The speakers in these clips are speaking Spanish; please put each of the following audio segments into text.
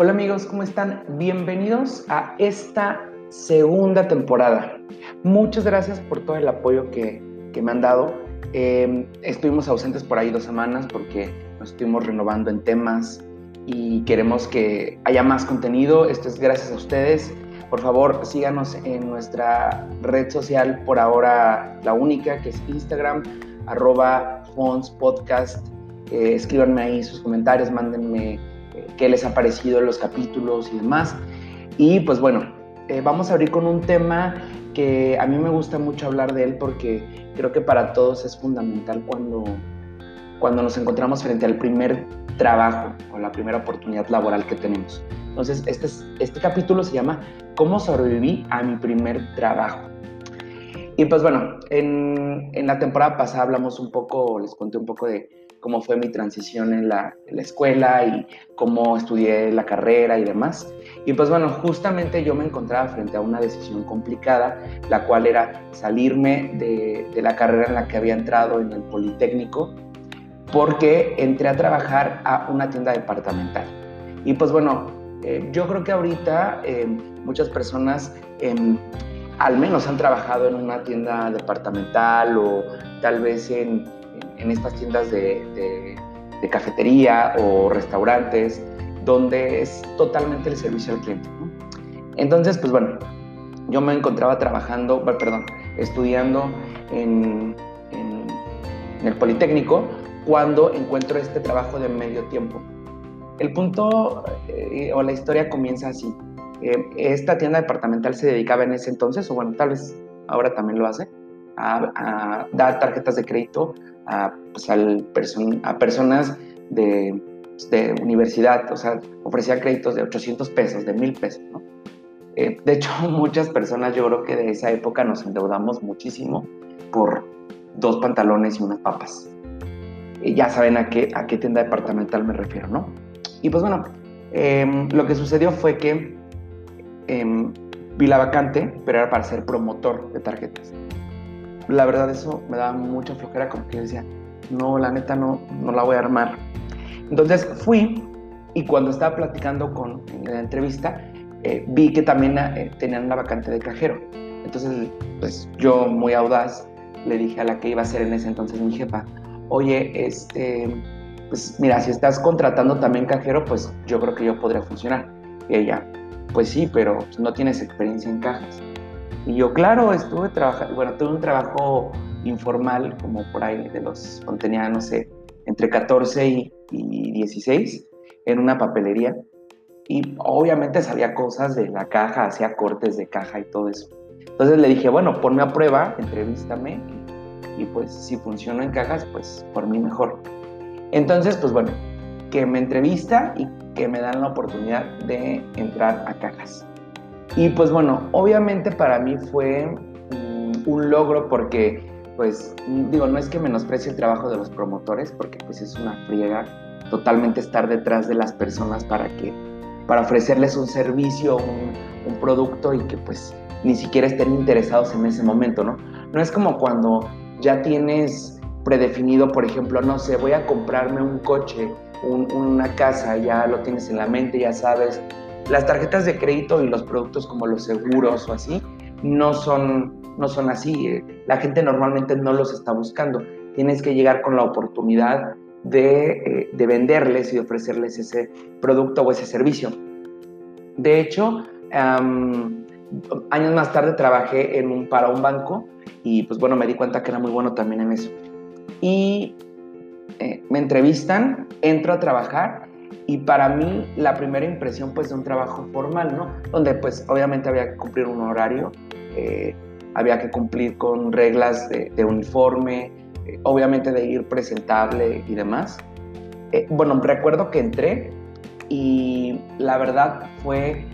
Hola amigos, ¿cómo están? Bienvenidos a esta segunda temporada. Muchas gracias por todo el apoyo que, me han dado. Em, estuvimos ausentes por ahí dos semanas porque nos estuvimos renovando en temas y queremos que haya más contenido. Esto es gracias a ustedes. Por favor, síganos en nuestra red social, por ahora la única, que es Instagram, arroba Fons Podcast. Eh, escríbanme ahí sus comentarios, mándenme qué les ha parecido los capítulos y demás. Y pues bueno, eh, vamos a abrir con un tema que a mí me gusta mucho hablar de él porque creo que para todos es fundamental cuando, cuando nos encontramos frente al primer trabajo o la primera oportunidad laboral que tenemos. Entonces, este, este capítulo se llama ¿Cómo sobreviví a mi primer trabajo? Y pues bueno, en, en la temporada pasada hablamos un poco, les conté un poco de cómo fue mi transición en la, escuela y cómo estudié la carrera y demás. Y pues bueno, justamente yo me encontraba frente a una decisión complicada, la cual era salirme de, la carrera en la que había entrado en el Politécnico, porque entré a trabajar a una tienda departamental. Y pues bueno, eh, yo creo que ahorita eh, muchas personas em, al menos han trabajado en una tienda departamental o tal vez en en estas tiendas de, cafetería o restaurantes, donde es totalmente el servicio al cliente. Entonces, pues bueno, yo me encontraba trabajando, perdón, estudiando en, el Politécnico cuando encuentro este trabajo de medio tiempo. El punto eh, o la historia comienza así. Eh, esta tienda departamental se dedicaba en ese entonces, o bueno, tal vez ahora también lo hace, a dar tarjetas de crédito a, pues, a personas de, de, universidad, o sea, ofrecía créditos de 800 pesos, de 1000 pesos, ¿no? Eh, de hecho, muchas personas, yo creo que de esa época nos endeudamos muchísimo por dos pantalones y unas papas. Y ya saben a qué, a qué tienda departamental me refiero, ¿no? Y pues bueno, em, lo que sucedió fue que em, vi la vacante, pero era para ser promotor de tarjetas la verdad eso me daba mucha flojera, como que decía, no, la neta no, no la voy a armar. Entonces fui y cuando estaba platicando con en la entrevista, eh, vi que también eh, tenían una vacante de cajero. Entonces, pues yo muy audaz le dije a la que iba a ser en ese entonces mi jefa, oye, este, pues mira, si estás contratando también cajero, pues yo creo que yo podría funcionar. Y ella, pues sí, pero no tienes experiencia en cajas. Y yo, claro, estuve trabajando, bueno, tuve un trabajo informal, como por ahí de los, cuando tenía, no sé, entre 14 y, 16, en una papelería. Y obviamente sabía cosas de la caja, hacía cortes de caja y todo eso. Entonces le dije, bueno, ponme a prueba, entrevístame y, y pues si funciona en cajas, pues por mí mejor. Entonces, pues bueno, que me entrevista y que me dan la oportunidad de entrar a cajas. Y pues bueno, obviamente para mí fue mm, un logro porque, pues, digo, no es que menosprecie el trabajo de los promotores, porque pues es una friega totalmente estar detrás de las personas para que, para ofrecerles un servicio, un, un producto y que pues ni siquiera estén interesados en ese momento, ¿no? No es como cuando ya tienes predefinido, por ejemplo, no sé, voy a comprarme un coche, una casa, ya lo tienes en la mente, ya sabes las tarjetas de crédito y los productos como los seguros o así no son, no son así. Eh, la gente normalmente no los está buscando. Tienes que llegar con la oportunidad de, eh, de venderles y ofrecerles ese producto o ese servicio. De hecho, años más tarde trabajé en un, para un banco y pues bueno, me di cuenta que era muy bueno también en eso. Y eh, me entrevistan, entro a trabajar y para mí la primera impresión pues de un trabajo formal, ¿no? Donde pues obviamente había que cumplir un horario, eh, había que cumplir con reglas de, uniforme, eh, obviamente de ir presentable y demás. Eh, bueno, recuerdo que entré y la verdad fue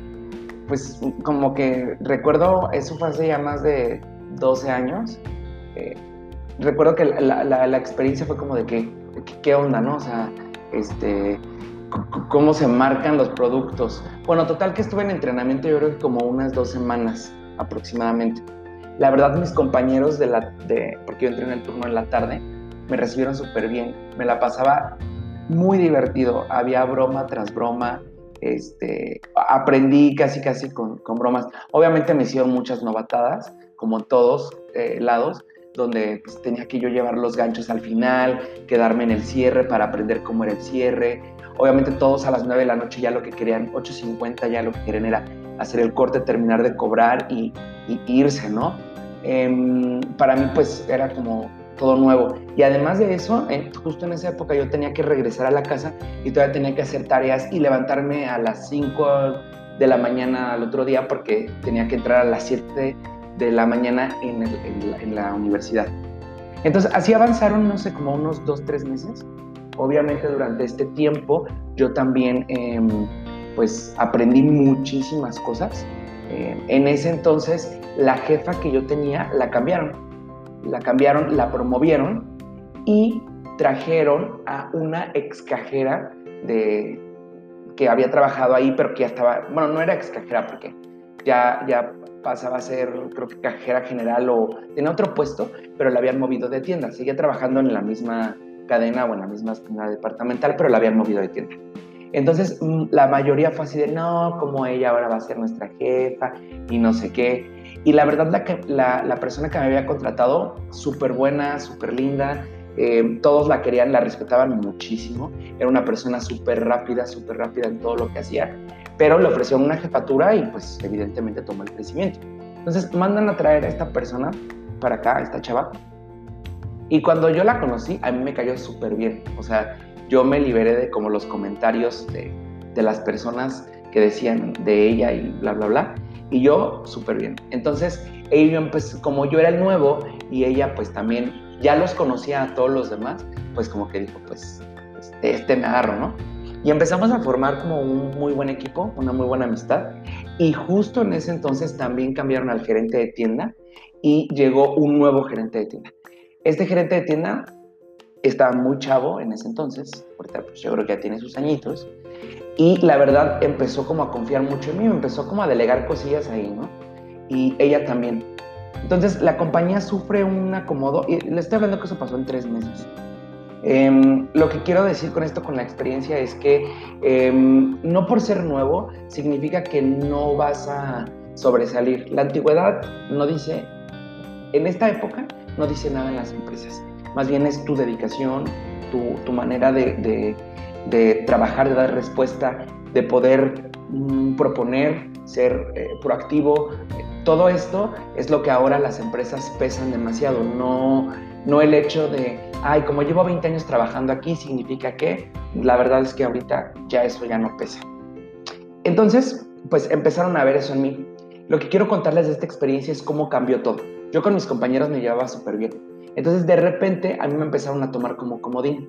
pues como que recuerdo, eso fue hace ya más de 12 años. recuerdo que la, la, la, experiencia fue como de que, ¿qué onda, no? O sea, este, cómo se marcan los productos. Bueno, total que estuve en entrenamiento yo creo que como unas dos semanas aproximadamente. La verdad mis compañeros de la, de, porque yo entré en el turno en la tarde, me recibieron súper bien. Me la pasaba muy divertido. Había broma tras broma. este, aprendí casi casi con, bromas. Obviamente me hicieron muchas novatadas, como en todos eh, lados, donde pues, tenía que yo llevar los ganchos al final, quedarme en el cierre para aprender cómo era el cierre. Obviamente todos a las 9 de la noche ya lo que querían, 8.50 ya lo que querían era hacer el corte, terminar de cobrar y, irse, ¿no? Em, para mí pues era como todo nuevo. Y además de eso, justo en esa época yo tenía que regresar a la casa y todavía tenía que hacer tareas y levantarme a las 5 de la mañana al otro día porque tenía que entrar a las 7 de la mañana en, la, universidad. Entonces, así avanzaron, no sé, como unos dos, tres meses. Obviamente durante este tiempo yo también, em, pues, aprendí muchísimas cosas. Em, en ese entonces, la jefa que yo tenía la cambiaron. La cambiaron, la promovieron y trajeron a una ex cajera de, que había trabajado ahí, pero que ya estaba, bueno, no era ex cajera porque ya, ya pasaba a ser, creo que cajera general o tenía otro puesto, pero la habían movido de tienda. Seguía trabajando en la misma cadena o en la misma tienda departamental, pero la habían movido de tienda. Entonces, mm, la mayoría fue así de, no, como ella ahora va a ser nuestra jefa y no sé qué. Y la verdad, la, la, persona que me había contratado, súper buena, súper linda, eh, todos la querían, la respetaban muchísimo. Era una persona súper rápida, súper rápida en todo lo que hacía pero le ofreció una jefatura y pues evidentemente tomó el crecimiento. Entonces mandan a traer a esta persona para acá, esta chava, y cuando yo la conocí, a mí me cayó súper bien. O sea, yo me liberé de como los comentarios de, de las personas que decían de ella y bla, bla, bla. Y yo súper bien. Entonces, ella empezó, como yo era el nuevo y ella pues también ya los conocía a todos los demás, pues como que dijo, pues, pues este me agarro, ¿no? Y empezamos a formar como un muy buen equipo, una muy buena amistad. Y justo en ese entonces también cambiaron al gerente de tienda y llegó un nuevo gerente de tienda. Este gerente de tienda estaba muy chavo en ese entonces, ahorita pues yo creo que ya tiene sus añitos, y la verdad empezó como a confiar mucho en mí, empezó como a delegar cosillas ahí, ¿no? Y ella también. Entonces la compañía sufre un acomodo, y le estoy hablando que eso pasó en tres meses. Em, lo que quiero decir con esto, con la experiencia, es que em, no por ser nuevo significa que no vas a sobresalir. La antigüedad no dice, en esta época, no dice nada en las empresas. Más bien es tu dedicación, tu, manera de, trabajar, de dar respuesta, de poder mm, proponer, ser eh, proactivo. Todo esto es lo que ahora las empresas pesan demasiado, no, no el hecho de ay, como llevo 20 años trabajando aquí, significa que la verdad es que ahorita ya eso ya no pesa. Entonces, pues empezaron a ver eso en mí. Lo que quiero contarles de esta experiencia es cómo cambió todo. Yo con mis compañeros me llevaba súper bien. Entonces, de repente, a mí me empezaron a tomar como comodín.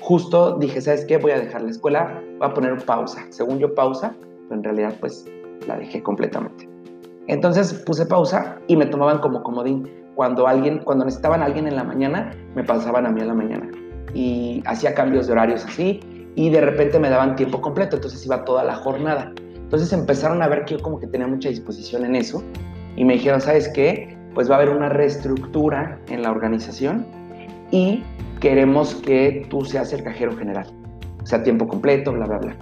Justo dije, ¿sabes qué? Voy a dejar la escuela, voy a poner pausa. Según yo, pausa, pero en realidad, pues, la dejé completamente. Entonces, puse pausa y me tomaban como comodín cuando alguien, cuando necesitaban a alguien en la mañana, me pasaban a mí en la mañana. Y hacía cambios de horarios así, y de repente me daban tiempo completo, entonces iba toda la jornada. Entonces empezaron a ver que yo como que tenía mucha disposición en eso, y me dijeron, ¿sabes qué? Pues va a haber una reestructura en la organización y queremos que tú seas el cajero general, o sea, tiempo completo, bla, bla, bla.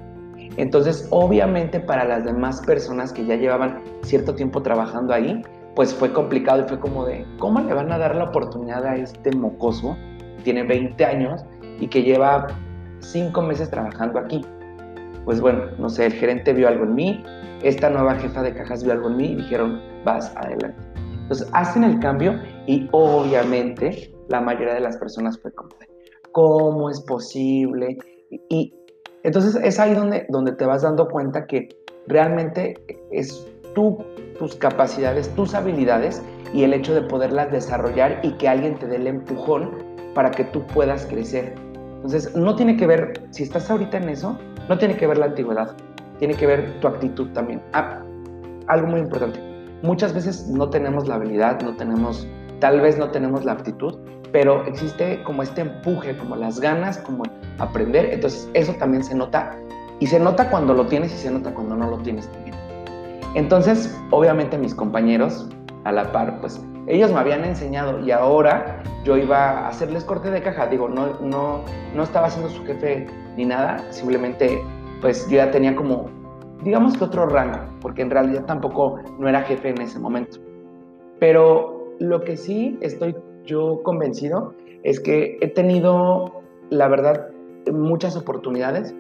Entonces, obviamente para las demás personas que ya llevaban cierto tiempo trabajando ahí, pues fue complicado y fue como de, ¿cómo le van a dar la oportunidad a este mocoso? Tiene 20 años y que lleva 5 meses trabajando aquí. Pues bueno, no sé, el gerente vio algo en mí, esta nueva jefa de cajas vio algo en mí y dijeron, vas adelante. Entonces hacen el cambio y obviamente la mayoría de las personas fue como, ¿cómo es posible? Y, entonces es ahí donde, donde te vas dando cuenta que realmente es tú tus capacidades, tus habilidades y el hecho de poderlas desarrollar y que alguien te dé el empujón para que tú puedas crecer. Entonces, no tiene que ver, si estás ahorita en eso, no tiene que ver la antigüedad, tiene que ver tu actitud también. Ah, algo muy importante, muchas veces no tenemos la habilidad, no tenemos, tal vez no tenemos la aptitud, pero existe como este empuje, como las ganas, como aprender, entonces eso también se nota y se nota cuando lo tienes y se nota cuando no lo tienes. Entonces, obviamente mis compañeros, a la par, pues ellos me habían enseñado y ahora yo iba a hacerles corte de caja. Digo, no, no, no estaba siendo su jefe ni nada, simplemente pues yo ya tenía como digamos que otro rango, porque en realidad tampoco no era jefe en ese momento. Pero lo que sí estoy yo convencido es que he tenido, la verdad, muchas oportunidades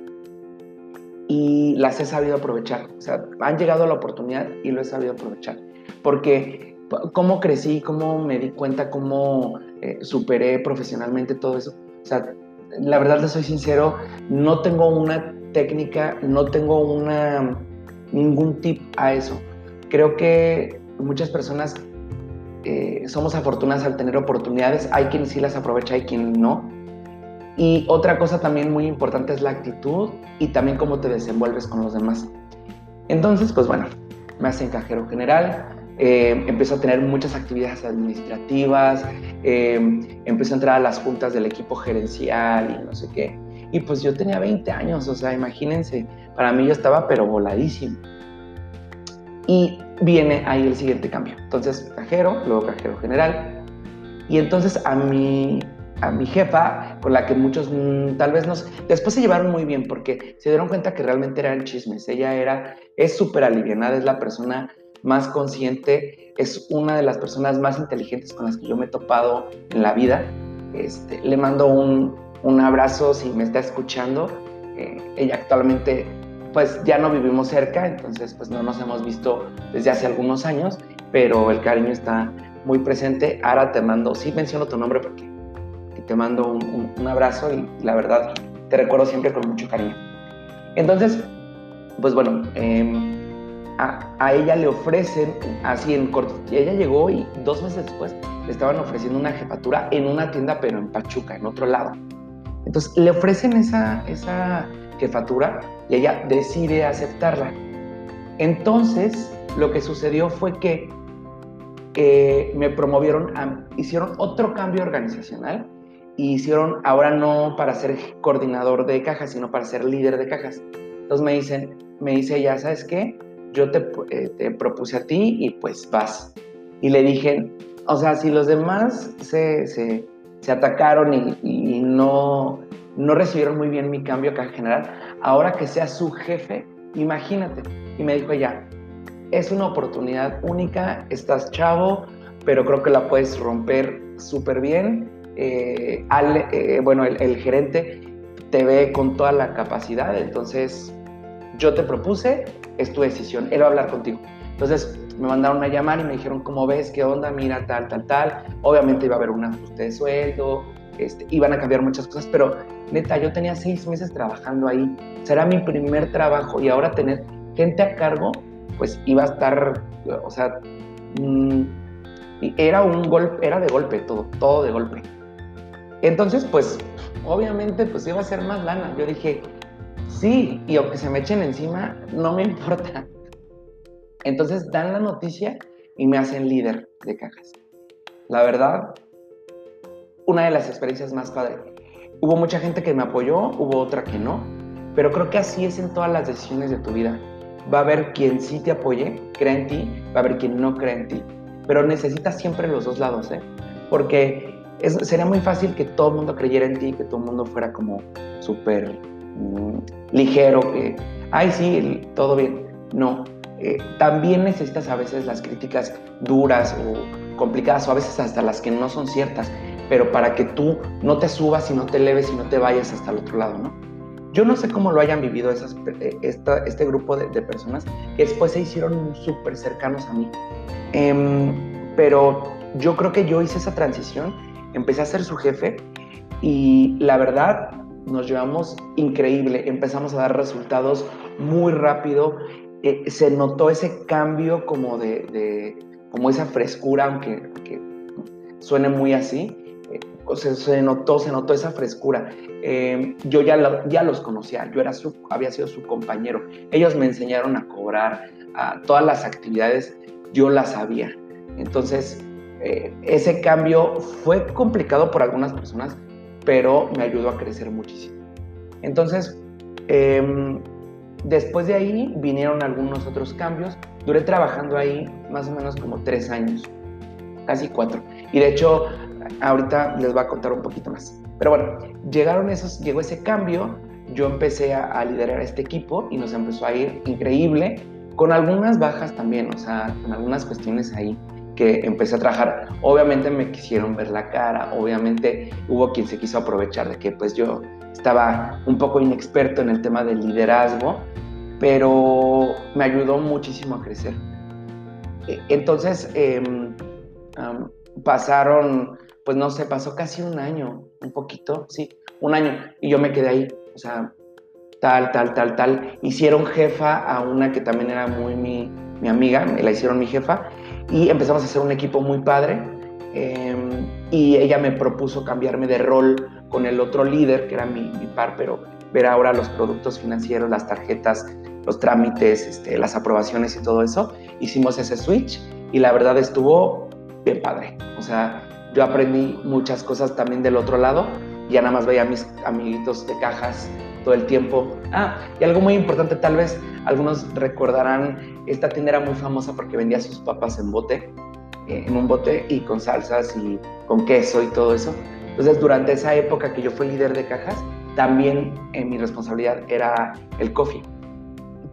y las he sabido aprovechar. O sea, han llegado a la oportunidad y lo he sabido aprovechar. Porque cómo crecí, cómo me di cuenta, cómo eh, superé profesionalmente todo eso. O sea, la verdad, le soy sincero, no tengo una técnica, no tengo una, ningún tip a eso. Creo que muchas personas eh, somos afortunadas al tener oportunidades. Hay quien sí las aprovecha, hay quien no. Y otra cosa también muy importante es la actitud y también cómo te desenvuelves con los demás. Entonces, pues bueno, me hace cajero general, eh, empezó a tener muchas actividades administrativas, eh, empezó a entrar a las juntas del equipo gerencial y no sé qué. Y pues yo tenía 20 años, o sea, imagínense, para mí yo estaba pero voladísimo. Y viene ahí el siguiente cambio. Entonces, cajero, luego cajero general. Y entonces a mi, a mi jefa, con la que muchos mm, tal vez nos... Después se llevaron muy bien porque se dieron cuenta que realmente eran chismes. Ella era, es súper alivianada, es la persona más consciente, es una de las personas más inteligentes con las que yo me he topado en la vida. Este, le mando un, un abrazo si me está escuchando. Eh, ella actualmente pues ya no vivimos cerca, entonces pues no nos hemos visto desde hace algunos años, pero el cariño está muy presente. Ahora te mando, sí menciono tu nombre porque te mando un, un, abrazo y la verdad te recuerdo siempre con mucho cariño. Entonces, pues bueno, eh, a, ella le ofrecen, así en corto, ella llegó y dos meses después le estaban ofreciendo una jefatura en una tienda, pero en Pachuca, en otro lado. Entonces le ofrecen esa, esa jefatura y ella decide aceptarla. Entonces lo que sucedió fue que me promovieron, hicieron otro cambio organizacional y hicieron ahora no para ser coordinador de cajas, sino para ser líder de cajas. Entonces me dicen, me dice ella, ¿sabes qué? yo eh, te, propuse a ti y pues vas. Y le dije, o sea, si los demás se, se, atacaron y, no, no recibieron muy bien mi cambio acá en general, ahora que sea su jefe, imagínate. Y me dijo ella, es una oportunidad única, estás chavo, pero creo que la puedes romper súper bien. Eh, eh, bueno, el, el gerente te ve con toda la capacidad, entonces yo te propuse, es tu decisión, él va a hablar contigo. Entonces me mandaron a llamar y me dijeron, ¿cómo ves? ¿Qué onda? Mira, tal, tal, tal. Obviamente iba a haber un ajuste de sueldo, este, iban a cambiar muchas cosas, pero neta, yo tenía seis meses trabajando ahí. Será mi primer trabajo y ahora tener gente a cargo, pues iba a estar, o sea, mm, era un golpe, era de golpe todo, todo de golpe. Entonces, pues, obviamente, pues iba a ser más lana. Yo dije, Sí, y aunque se me echen encima, no me importa. Entonces dan la noticia y me hacen líder de cajas. La verdad, una de las experiencias más padres. Hubo mucha gente que me apoyó, hubo otra que no, pero creo que así es en todas las decisiones de tu vida. Va a haber quien sí te apoye, crea en ti, va a haber quien no cree en ti, pero necesitas siempre los dos lados, ¿eh? Porque sería muy fácil que todo el mundo creyera en ti, que todo el mundo fuera como súper Mm, ligero, que, ay, sí, todo bien. No, eh, también necesitas a veces las críticas duras o complicadas o a veces hasta las que no son ciertas, pero para que tú no te subas y no te eleves y no te vayas hasta el otro lado, ¿no? Yo no sé cómo lo hayan vivido esas, eh, este grupo de, personas que después se hicieron súper cercanos a mí. Em, pero yo creo que yo hice esa transición, empecé a ser su jefe y la verdad nos llevamos increíble, empezamos a dar resultados muy rápido, eh, se notó ese cambio como de, como esa frescura, aunque, suene muy así, eh, se notó, se notó esa frescura. Eh, yo ya, ya los conocía, yo era su, había sido su compañero, ellos me enseñaron a cobrar, a todas las actividades, yo las sabía. Entonces, ese cambio fue complicado por algunas personas, pero me ayudó a crecer muchísimo. Entonces, em, después de ahí vinieron algunos otros cambios. Duré trabajando ahí más o menos como tres años, casi cuatro. Y de hecho, ahorita les voy a contar un poquito más. Pero bueno, llegaron esos, llegó ese cambio yo empecé a, liderar este equipo y nos empezó a ir increíble, con algunas bajas también, o sea, con algunas cuestiones ahí que empecé a trabajar. Obviamente me quisieron ver la cara, obviamente hubo quien se quiso aprovechar de que pues yo estaba un poco inexperto en el tema del liderazgo, pero me ayudó muchísimo a crecer. E, entonces, em, pasaron, pues no sé, pasó casi un año, un poquito, sí, un año, y yo me quedé ahí, o sea, tal, tal, tal, tal. Hicieron jefa a una que también era muy mi, mi amiga, me la hicieron mi jefa, y empezamos a hacer un equipo muy padre. Em, y ella me propuso cambiarme de rol con el otro líder, que era mi, mi par, pero ver ahora los productos financieros, las tarjetas, los trámites, este, las aprobaciones y todo eso. Hicimos ese switch y la verdad estuvo bien padre. O sea, yo aprendí muchas cosas también del otro lado. Ya nada más veía a mis amiguitos de cajas todo el tiempo. Ah, y algo muy importante, tal vez algunos recordarán, esta tienda era muy famosa porque vendía sus papas en bote, eh, en un bote y con salsas y con queso y todo eso. Entonces, durante esa época que yo fui líder de cajas, también eh, mi responsabilidad era el coffee.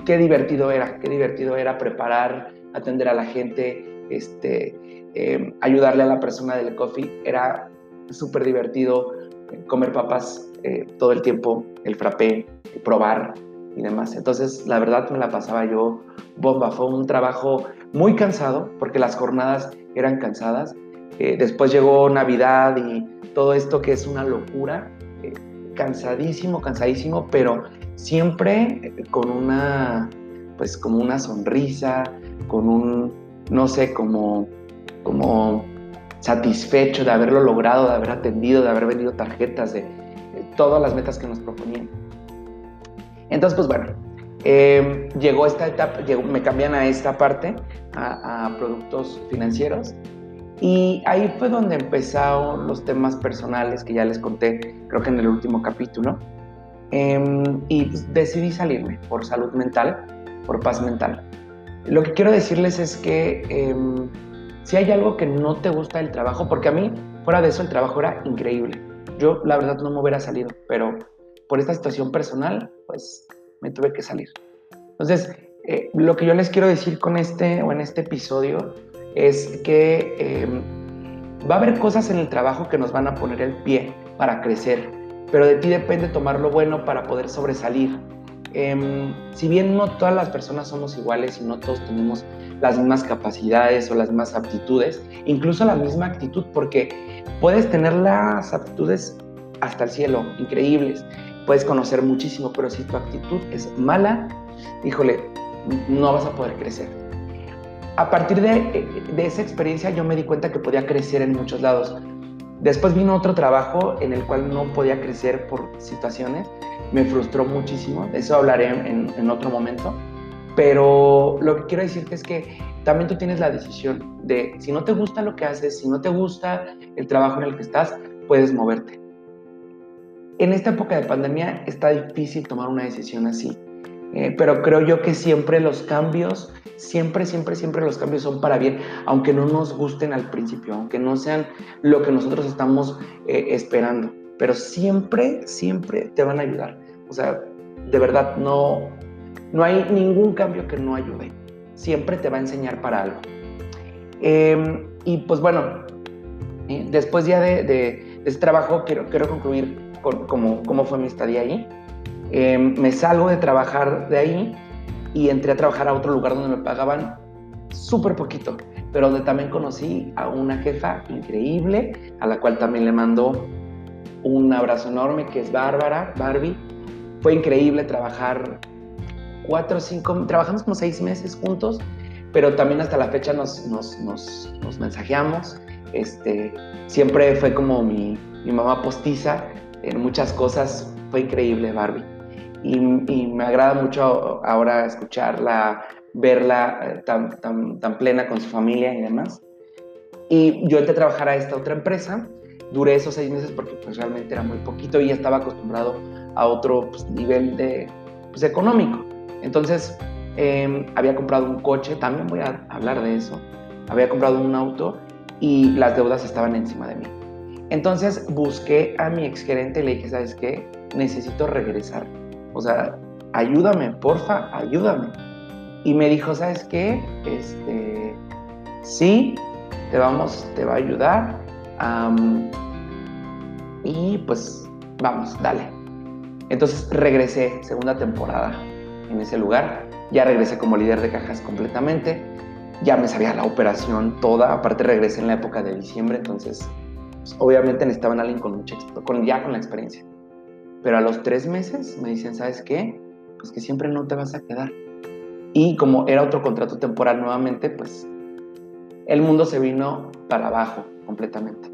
Qué divertido era, qué divertido era preparar, atender a la gente, este, em, ayudarle a la persona del coffee. Era súper divertido eh, comer papas eh, todo el tiempo, el frappé, probar y demás. Entonces, la verdad me la pasaba yo bomba. Fue un trabajo muy cansado porque las jornadas eran cansadas. después llegó Navidad y todo esto que es una locura cansadísimo, cansadísimo, pero siempre con una, pues como una sonrisa, con un, no sé, como, como satisfecho de haberlo logrado, de haber atendido, de haber vendido tarjetas, de, todas las metas que nos proponían. Entonces, pues bueno, eh, llegó esta etapa, me cambian a esta parte, a, a productos financieros, y ahí fue donde empezaron los temas personales que ya les conté, creo que en el último capítulo. Em, y pues, decidí salirme por salud mental, por paz mental. Lo que quiero decirles es que em, si hay algo que no te gusta del trabajo, porque a mí, fuera de eso, el trabajo era increíble. Yo, la verdad, no me hubiera salido, pero por esta situación personal, pues me tuve que salir. Entonces, eh, lo que yo les quiero decir con este o en este episodio es que em, va a haber cosas en el trabajo que nos van a poner el pie para crecer, pero de ti depende tomar lo bueno para poder sobresalir. Em, si bien no todas las personas somos iguales y no todos tenemos las mismas capacidades o las mismas aptitudes, incluso la misma actitud, porque puedes tener las aptitudes hasta el cielo, increíbles, puedes conocer muchísimo, pero si tu actitud es mala, híjole, no vas a poder crecer a partir de, esa experiencia yo me di cuenta que podía crecer en muchos lados. Después vino otro trabajo en el cual no podía crecer por situaciones. Me frustró muchísimo. De eso hablaré en, otro momento. Pero lo que quiero decirte es que también tú tienes la decisión de si no te gusta lo que haces, si no te gusta el trabajo en el que estás, puedes moverte. En esta época de pandemia está difícil tomar una decisión así. Eh, pero creo yo que siempre los cambios, siempre, siempre, siempre los cambios son para bien, aunque no nos gusten al principio, aunque no sean lo que nosotros estamos eh, esperando, pero siempre, siempre te van a ayudar. O sea, de verdad, no, no hay ningún cambio que no ayude, siempre te va a enseñar para algo. Em, y pues bueno, eh, después ya de, de, ese trabajo, quiero, quiero concluir con cómo, cómo fue mi estadía ahí. Em, me salgo de trabajar de ahí y entré a trabajar a otro lugar donde me pagaban súper poquito, pero donde también conocí a una jefa increíble, a la cual también le mando un abrazo enorme, que es Bárbara, Barbie. Fue increíble trabajar cuatro o cinco, trabajamos como seis meses juntos, pero también hasta la fecha nos, nos, nos, nos mensajeamos. Este, siempre fue como mi, mi mamá postiza en muchas cosas, fue increíble Barbie y, me agrada mucho ahora escucharla, verla eh, tan, tan, tan, plena con su familia y demás. Y yo entré a trabajar a esta otra empresa, duré esos seis meses porque pues realmente era muy poquito y ya estaba acostumbrado a otro pues, nivel de, pues, económico. Entonces em, había comprado un coche, también voy a hablar de eso, había comprado un auto y las deudas estaban encima de mí. Entonces busqué a mi exgerente y le dije, ¿sabes qué? Necesito regresar O sea, ayúdame, porfa, ayúdame. Y me dijo, ¿sabes qué? Este, sí, te vamos, te va a ayudar. y pues vamos, dale. Entonces regresé, segunda temporada en ese lugar. Ya regresé como líder de cajas completamente. Ya me sabía la operación toda. Aparte regresé en la época de diciembre, entonces pues, obviamente necesitaban a alguien con mucha con, ya con la experiencia. Pero a los tres meses me dicen, ¿sabes qué? Pues que siempre no te vas a quedar. Y como era otro contrato temporal nuevamente, pues el mundo se vino para abajo completamente.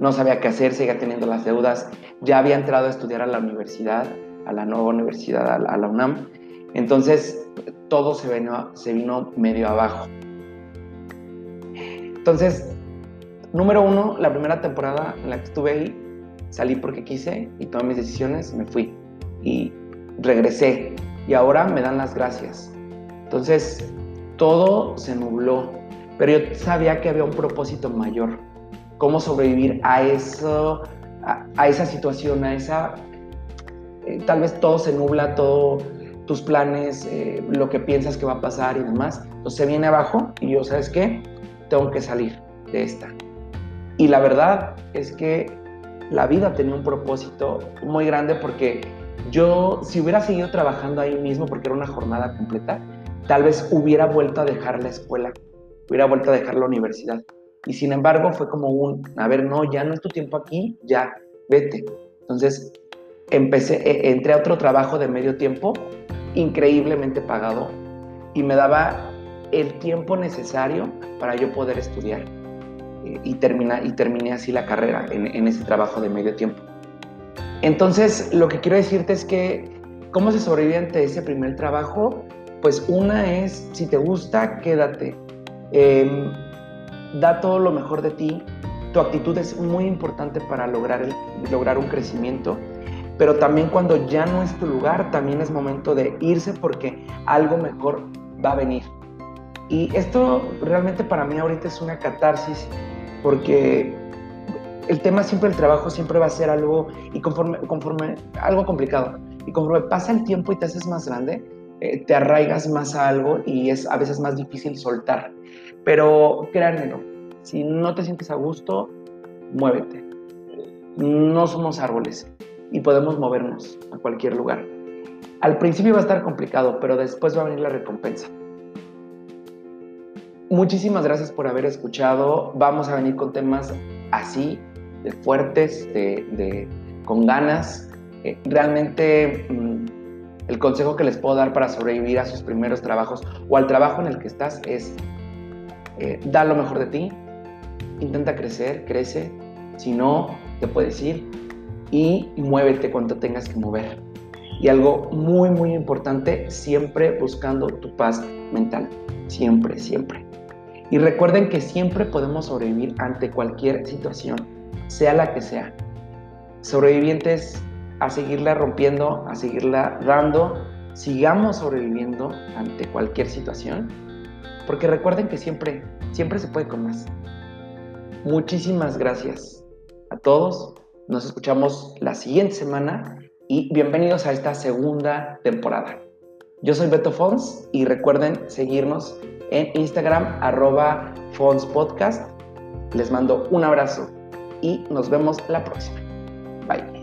No sabía qué hacer, seguía teniendo las deudas, ya había entrado a estudiar a la universidad, a la nueva universidad, a la, UNAM. Entonces todo se vino, se vino medio abajo. Entonces, número uno, la primera temporada en la que estuve ahí, salí porque quise y tomé mis decisiones, me fui y regresé. Y ahora me dan las gracias entonces, todo se nubló, pero yo sabía que había un propósito mayor, cómo sobrevivir a eso, a, esa situación, a esa... Eh, tal vez todo se nubla, todo tus planes, eh, lo que piensas que va a pasar y demás. Entonces se viene abajo y yo, ¿sabes qué? Tengo que salir de esta. Y la verdad es que la vida tenía un propósito muy grande porque yo, si hubiera seguido trabajando ahí mismo, porque era una jornada completa, tal vez hubiera vuelto a dejar la escuela, hubiera vuelto a dejar la universidad. Y sin embargo fue como un, a ver, no, ya no es tu tiempo aquí, ya, vete. Entonces empecé, e, entré a otro trabajo de medio tiempo, increíblemente pagado, y me daba el tiempo necesario para yo poder estudiar. Eh, y, termina, y terminé así la carrera en, en ese trabajo de medio tiempo. Entonces, lo que quiero decirte es que, ¿cómo se sobrevive ante ese primer trabajo? pues una es, si te gusta, quédate. Em, da todo lo mejor de ti. Tu actitud es muy importante para lograr, lograr un crecimiento, pero también cuando ya no es tu lugar, también es momento de irse porque algo mejor va a venir. Y esto realmente para mí ahorita es una catarsis porque el tema siempre el trabajo siempre va a ser algo y conforme, conforme algo complicado y conforme pasa el tiempo y te haces más grande, eh, te arraigas más a algo y es a veces más difícil soltar. Pero créanmelo, si no te sientes a gusto, muévete. No somos árboles y podemos movernos a cualquier lugar. Al principio va a estar complicado, pero después va a venir la recompensa. Muchísimas gracias por haber escuchado. Vamos a venir con temas así, de fuertes, de, con ganas. Eh, realmente mm, el consejo que les puedo dar para sobrevivir a sus primeros trabajos o al trabajo en el que estás es, eh, da lo mejor de ti, intenta crecer, crece, si no, te puedes ir y muévete cuando tengas que mover. Y algo muy, muy importante, siempre buscando tu paz mental, siempre, siempre. Y recuerden que siempre podemos sobrevivir ante cualquier situación, sea la que sea. Sobrevivientes a seguirla rompiendo, a seguirla dando, sigamos sobreviviendo ante cualquier situación, porque recuerden que siempre, siempre se puede con más. Muchísimas gracias a todos, nos escuchamos la siguiente semana y bienvenidos a esta segunda temporada. Yo soy Beto Fons y recuerden seguirnos en Instagram arroba Podcast. Les mando un abrazo y nos vemos la próxima. Bye.